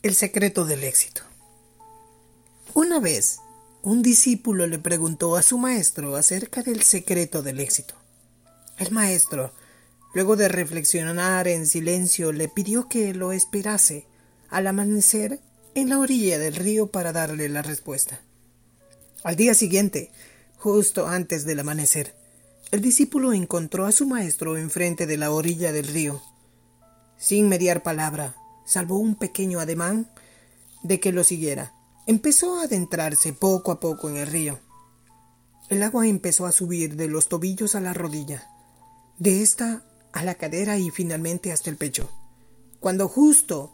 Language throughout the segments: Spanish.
El secreto del éxito. Una vez, un discípulo le preguntó a su maestro acerca del secreto del éxito. El maestro, luego de reflexionar en silencio, le pidió que lo esperase al amanecer en la orilla del río para darle la respuesta. Al día siguiente, justo antes del amanecer, el discípulo encontró a su maestro enfrente de la orilla del río. Sin mediar palabra, salvo un pequeño ademán de que lo siguiera. Empezó a adentrarse poco a poco en el río. El agua empezó a subir de los tobillos a la rodilla, de esta a la cadera y finalmente hasta el pecho. Cuando justo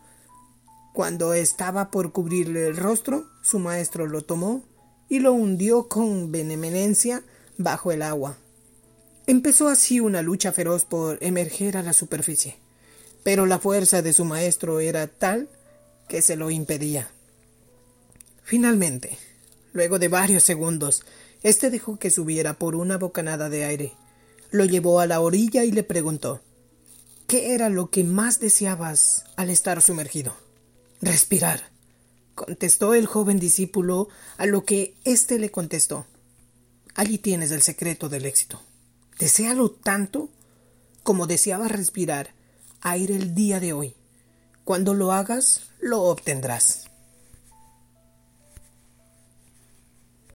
cuando estaba por cubrirle el rostro, su maestro lo tomó y lo hundió con benevolencia bajo el agua. Empezó así una lucha feroz por emerger a la superficie pero la fuerza de su maestro era tal que se lo impedía. Finalmente, luego de varios segundos, éste dejó que subiera por una bocanada de aire. Lo llevó a la orilla y le preguntó ¿Qué era lo que más deseabas al estar sumergido? Respirar, contestó el joven discípulo, a lo que éste le contestó Allí tienes el secreto del éxito. Desealo tanto como deseaba respirar aire el día de hoy. Cuando lo hagas, lo obtendrás.